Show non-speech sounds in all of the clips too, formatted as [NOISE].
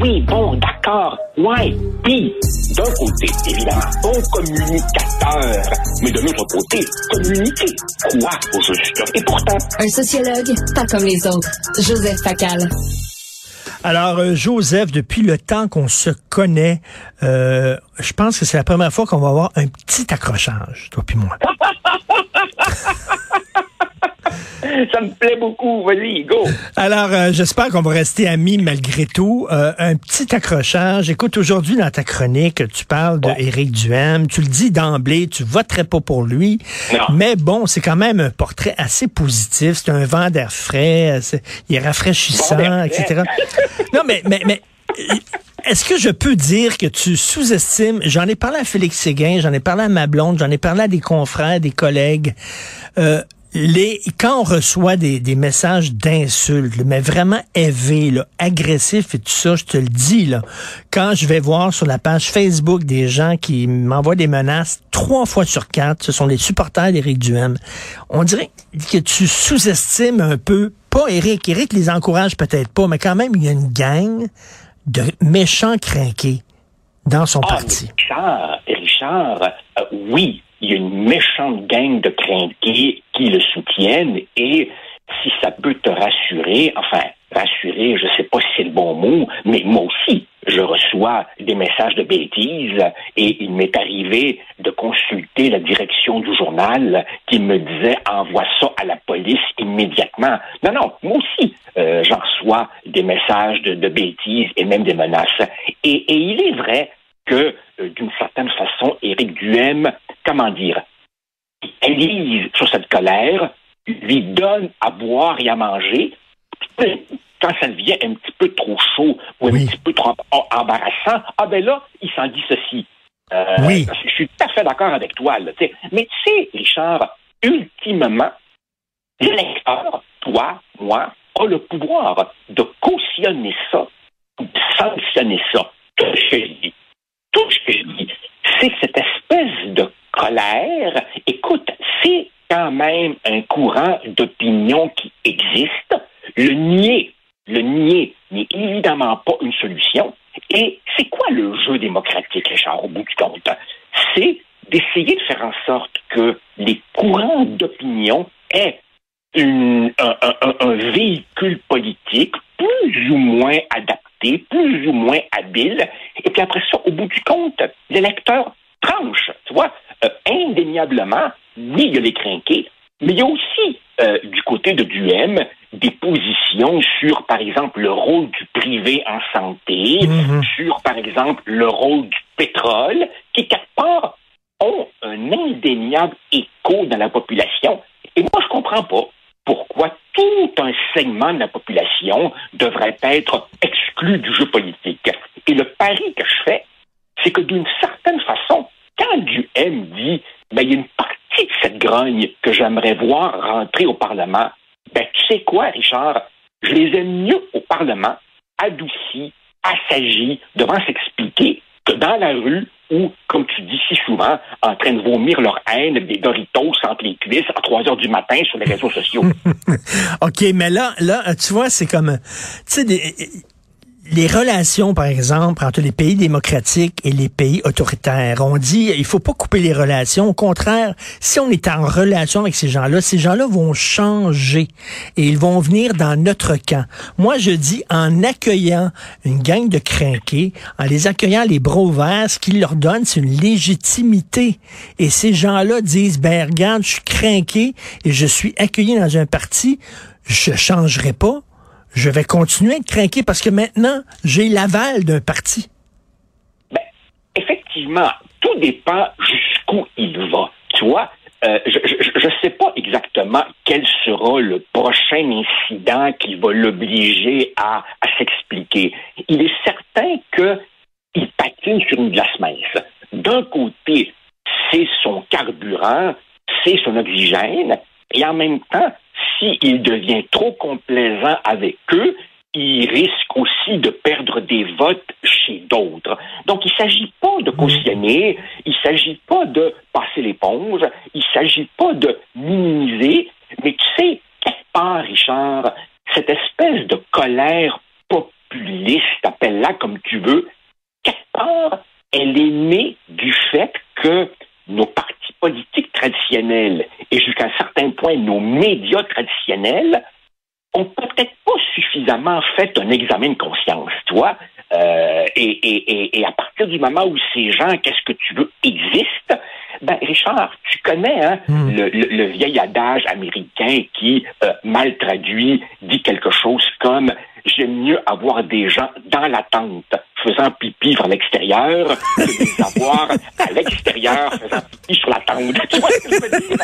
Oui, bon, d'accord. Ouais. Puis, d'un côté, évidemment, bon communicateur. Mais de l'autre côté, communiquer. Quoi au juste? Et pourtant... Un sociologue, pas comme les autres. Joseph Facal. Alors, euh, Joseph, depuis le temps qu'on se connaît, euh, je pense que c'est la première fois qu'on va avoir un petit accrochage, toi puis moi. [LAUGHS] [LAUGHS] Ça me plaît beaucoup. Vas-y, go. Alors, euh, j'espère qu'on va rester amis malgré tout. Euh, un petit accrochage. Écoute, aujourd'hui, dans ta chronique, tu parles de Éric Duhem. Tu le dis d'emblée, tu voterais pas pour lui. Mais bon, c'est quand même un portrait assez positif. C'est un vent d'air frais. il est rafraîchissant, etc. non, mais, mais, mais est-ce que je peux dire que tu sous-estimes, j'en ai parlé à Félix Séguin, j'en ai parlé à ma blonde, j'en ai parlé à des confrères, des collègues, euh, les, quand on reçoit des, des messages d'insultes, mais vraiment élevés, là, agressifs et tout ça, je te le dis, là, quand je vais voir sur la page Facebook des gens qui m'envoient des menaces, trois fois sur quatre, ce sont les supporters d'Éric Duhem. On dirait que tu sous-estimes un peu, pas Éric, Éric les encourage peut-être pas, mais quand même, il y a une gang de méchants crinqués dans son ah, parti. Richard, Richard, euh, oui, il y a une méchante gang de crinqués qui le soutiennent et si ça peut te rassurer, enfin, rassurer, je ne sais pas si c'est le bon mot, mais moi aussi, je reçois des messages de bêtises et il m'est arrivé de consulter la direction du journal qui me disait envoie ça à la police immédiatement. Non, non, moi aussi, euh, j'en reçois des messages de, bêtises et même des menaces. Et, il est vrai que, euh, d'une certaine façon, Éric Duhem comment dire, élise sur cette colère, lui donne à boire et à manger. Quand ça devient un petit peu trop chaud ou un petit peu trop embarrassant, ah ben là, il s'en dit ceci. Euh, oui. Je suis tout à fait d'accord avec toi. Là, Mais tu sais, Richard, ultimement, l'électeur, toi, moi, a le pouvoir de cautionner ça, de sanctionner ça. Tout ce que je dis, tout ce que je dis, c'est cette espèce de écoute, c'est quand même un courant d'opinion qui existe. Le nier, le nier n'est évidemment pas une solution. Et c'est quoi le jeu démocratique, Richard, au bout du compte? C'est d'essayer de faire en sorte que les courants d'opinion aient un, un, véhicule politique plus ou moins adapté, plus ou moins habile. Et puis après ça, au bout du compte, l'électeur tranche. Tu vois, euh, indéniablement, oui, il y a les crinqués, mais il y a aussi euh, du côté de Duhem des positions sur, par exemple, le rôle du privé en santé, mhm. sur, par exemple, le rôle du pétrole, qui, quelque part, ont un indéniable écho dans la population. Et moi, je comprends pas pourquoi tout un segment de la population devrait être exclu du jeu politique. Et le pari que je fais, c'est que d'une certaine façon, quand du M dit, ben, il y a une partie de cette grogne que j'aimerais voir rentrer au Parlement, ben, tu sais quoi, Richard? Je les aime mieux au Parlement, adoucis, assagis, devant s'expliquer, que dans la rue où, comme tu dis si souvent, en train de vomir leur haine des Doritos entre les cuisses à 3 heures du matin sur les réseaux sociaux. [LAUGHS] OK, mais là, là, tu vois, c'est comme, tu sais, les relations, par exemple, entre les pays démocratiques et les pays autoritaires. On dit, il faut pas couper les relations. Au contraire, si on est en relation avec ces gens-là, ces gens-là vont changer et ils vont venir dans notre camp. Moi, je dis, en accueillant une gang de crinqués, en les accueillant les bras ouverts, ce qu'ils leur donnent, c'est une légitimité. Et ces gens-là disent, ben, regarde, je suis crinqué et je suis accueilli dans un parti, je changerai pas je vais continuer à être craqué parce que maintenant, j'ai l'aval d'un parti. Ben, effectivement, tout dépend jusqu'où il va. Tu vois, euh, je ne sais pas exactement quel sera le prochain incident qui va l'obliger à, s'expliquer. Il est certain qu'il patine sur une glace mince. D'un côté, c'est son carburant, c'est son oxygène, et en même temps, s'il devient trop complaisant avec eux, il risque aussi de perdre des votes chez d'autres. Donc, il ne s'agit pas de cautionner, il ne s'agit pas de passer l'éponge, il ne s'agit pas de minimiser, mais tu sais, quelque part, Richard, cette espèce de colère populiste, appelle-la comme tu veux, quelque part, elle est née du fait que nos partis politiques traditionnels et jusqu'à un certain point nos médias traditionnels ont peut-être pas suffisamment fait un examen de conscience, toi. Euh, et, à partir du moment où ces gens, qu'est-ce que tu veux, existent, ben Richard, tu connais hein, hmm. le, vieil adage américain qui, euh, mal traduit, dit quelque chose comme j'aime mieux avoir des gens dans la tente faisant pipi vers l'extérieur que de les avoir à l'extérieur faisant pipi sur la tente. [LAUGHS] Tu vois ce que je veux dire?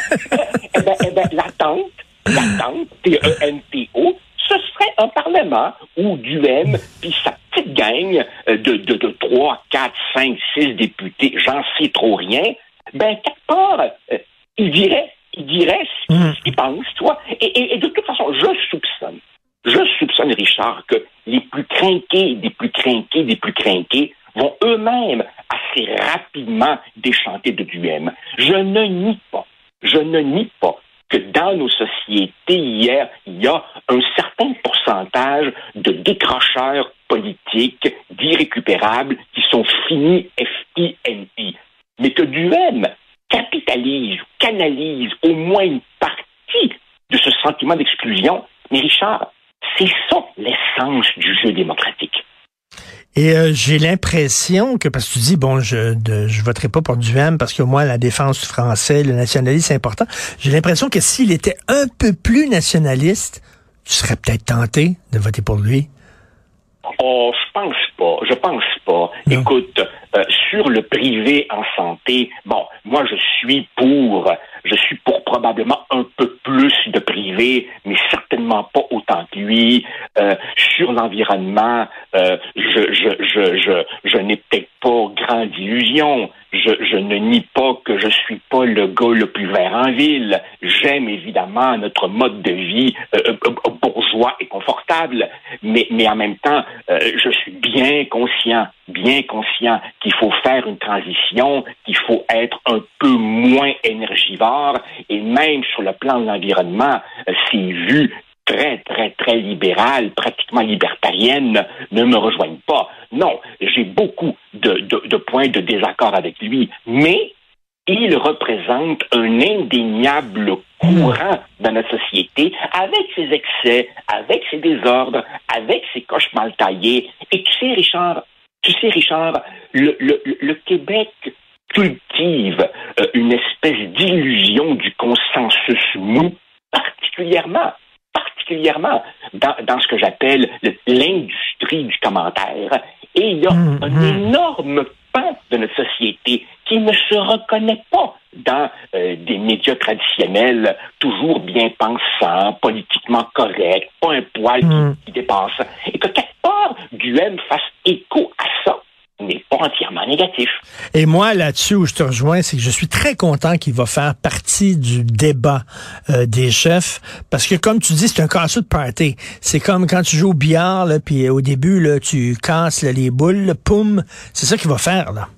eh ben, eh ben, la tente, l'attente, T-E-N-T-O, ce serait un Parlement où Duhem puis sa petite gang euh, de, de, de 3, 4, 5, 6 députés, j'en sais trop rien, ben, quelque part, euh, il dirait, il dirait ce qu'il mmh. pense, toi. Et, et, de toute façon, je soupçonne, je soupçonne, Richard, que les plus crainqués, des plus crainqués, des plus crainqués vont eux-mêmes assez rapidement déchanter de Duhem. Je ne nie pas, je ne nie pas que dans nos sociétés, hier, il y a un certain pourcentage de décrocheurs politiques d'irrécupérables qui sont finis F-I-N-I. Mais que Duhem capitalise, canalise au moins une partie de ce sentiment d'exclusion. Mais Richard, c'est ça l'essence du jeu démocratique. Et euh, j'ai l'impression que, parce que tu dis, bon, je ne je voterai pas pour Duhem parce que moi, la défense du français, le nationalisme, c'est important. J'ai l'impression que s'il était un peu plus nationaliste, tu serais peut-être tenté de voter pour lui. Oh, je pense pas. Je pense pas. Écoute, euh, sur le privé en santé, bon, moi je suis pour, je suis pour probablement un peu plus de privé, mais certainement pas autant que lui. Euh, sur l'environnement, euh, je, je, je, je, je n'ai peut-être pas grande illusion. Je, je, ne nie pas que je suis pas le gars le plus vert en ville. J'aime évidemment notre mode de vie euh, bourgeois et confortable, mais, mais en même temps, je suis bien conscient, bien conscient qu'il faut faire une transition, qu'il faut être un peu moins énergivore, et même sur le plan de l'environnement, c'est vu très, très, très libérale, pratiquement libertarienne, ne me rejoignent pas. Non, j'ai beaucoup de, de, points de désaccord avec lui, mais il représente un indéniable courant dans notre société, avec ses excès, avec ses désordres, avec ses coches mal taillées. Et tu sais, Richard, tu sais, Richard, le, le, le Québec cultive euh, une espèce d'illusion du consensus mou, particulièrement particulièrement dans, dans ce que j'appelle l'industrie du commentaire. Et il y a mm, un mm. énorme pan de notre société qui ne se reconnaît pas dans euh, des médias traditionnels toujours bien pensants, politiquement corrects, pas un poil qui, mm. qui dépasse. Et que quelque part, Duhem fasse écho à ça n'est pas entièrement négatif. Et moi, là-dessus, où je te rejoins, c'est que je suis très content qu'il va faire partie du débat euh, des chefs, parce que comme tu dis, c'est un casse de party. C'est comme quand tu joues au billard, puis au début, là, tu casses les boules, poum, c'est ça qu'il va faire, là.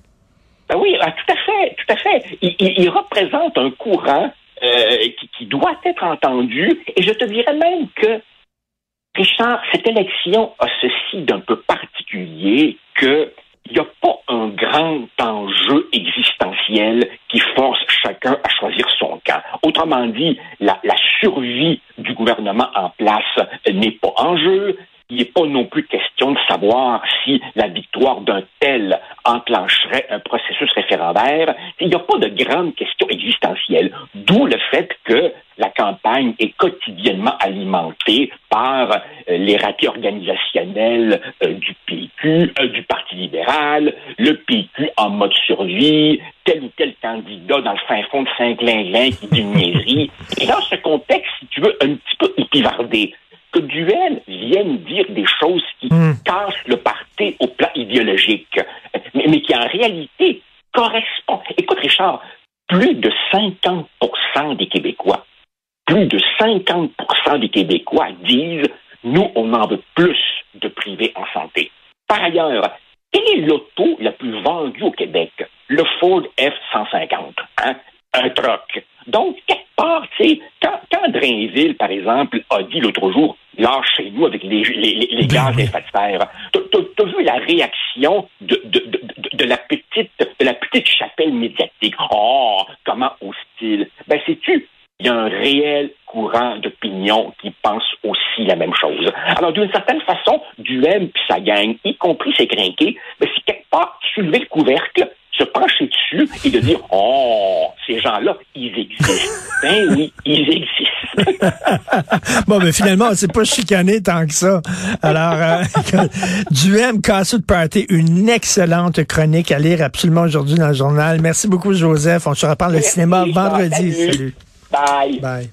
Ben oui, ah, tout à fait, tout à fait. Il, représente un courant euh, qui, doit être entendu, et je te dirais même que Richard, cette élection a ceci d'un peu particulier que il n'y a pas un grand enjeu existentiel qui force chacun à choisir son camp. Autrement dit, la, survie du gouvernement en place n'est pas en jeu. Il n'est pas non plus question de savoir si la victoire d'un tel enclencherait un processus référendaire. Il n'y a pas de grande question existentielle. D'où le fait que la campagne est quotidiennement alimentée par euh, les ratés organisationnels euh, du PQ, euh, du Parti libéral, le PQ en mode survie, tel ou tel candidat dans le fin fond de Saint-Glinglin qui dit une. Et dans ce contexte, si tu veux, un petit peu épivardé, que Duel vienne dire des choses qui hmm. cassent le parti au plan idéologique, mais, mais qui en réalité correspond. Écoute, Richard, plus de 50 des Québécois, plus de 50 des Québécois disent nous, on en veut plus de privés en santé. Par ailleurs, quelle est l'auto la plus vendue au Québec? Le Ford F-150, hein? un troc. Donc, quelque part, tu sais, quand, quand Drainville, par exemple, a dit l'autre jour, lâchez-nous avec les, les, les, gaz à effet de serre, t'as vu la réaction de, de, de, de, la petite, de la petite chapelle médiatique. Oh, comment hostile. Ben, sais-tu, il y a un réel courant d'opinion qui pense aussi la même chose. Alors, d'une certaine façon, du M puis sa gang, y compris ses crinqués, ben, c'est quelque part soulever le couvercle, se pencher dessus et de dire Oh, ces gens-là, ils existent. [LAUGHS] ben oui, ils existent. [LAUGHS] bon, mais finalement, c'est pas chicané tant que ça. Alors, euh, [LAUGHS] du M Cassou de Party, une excellente chronique à lire absolument aujourd'hui dans le journal. Merci beaucoup, Joseph. On se reparle le cinéma vendredi. Salut. Bye. Bye.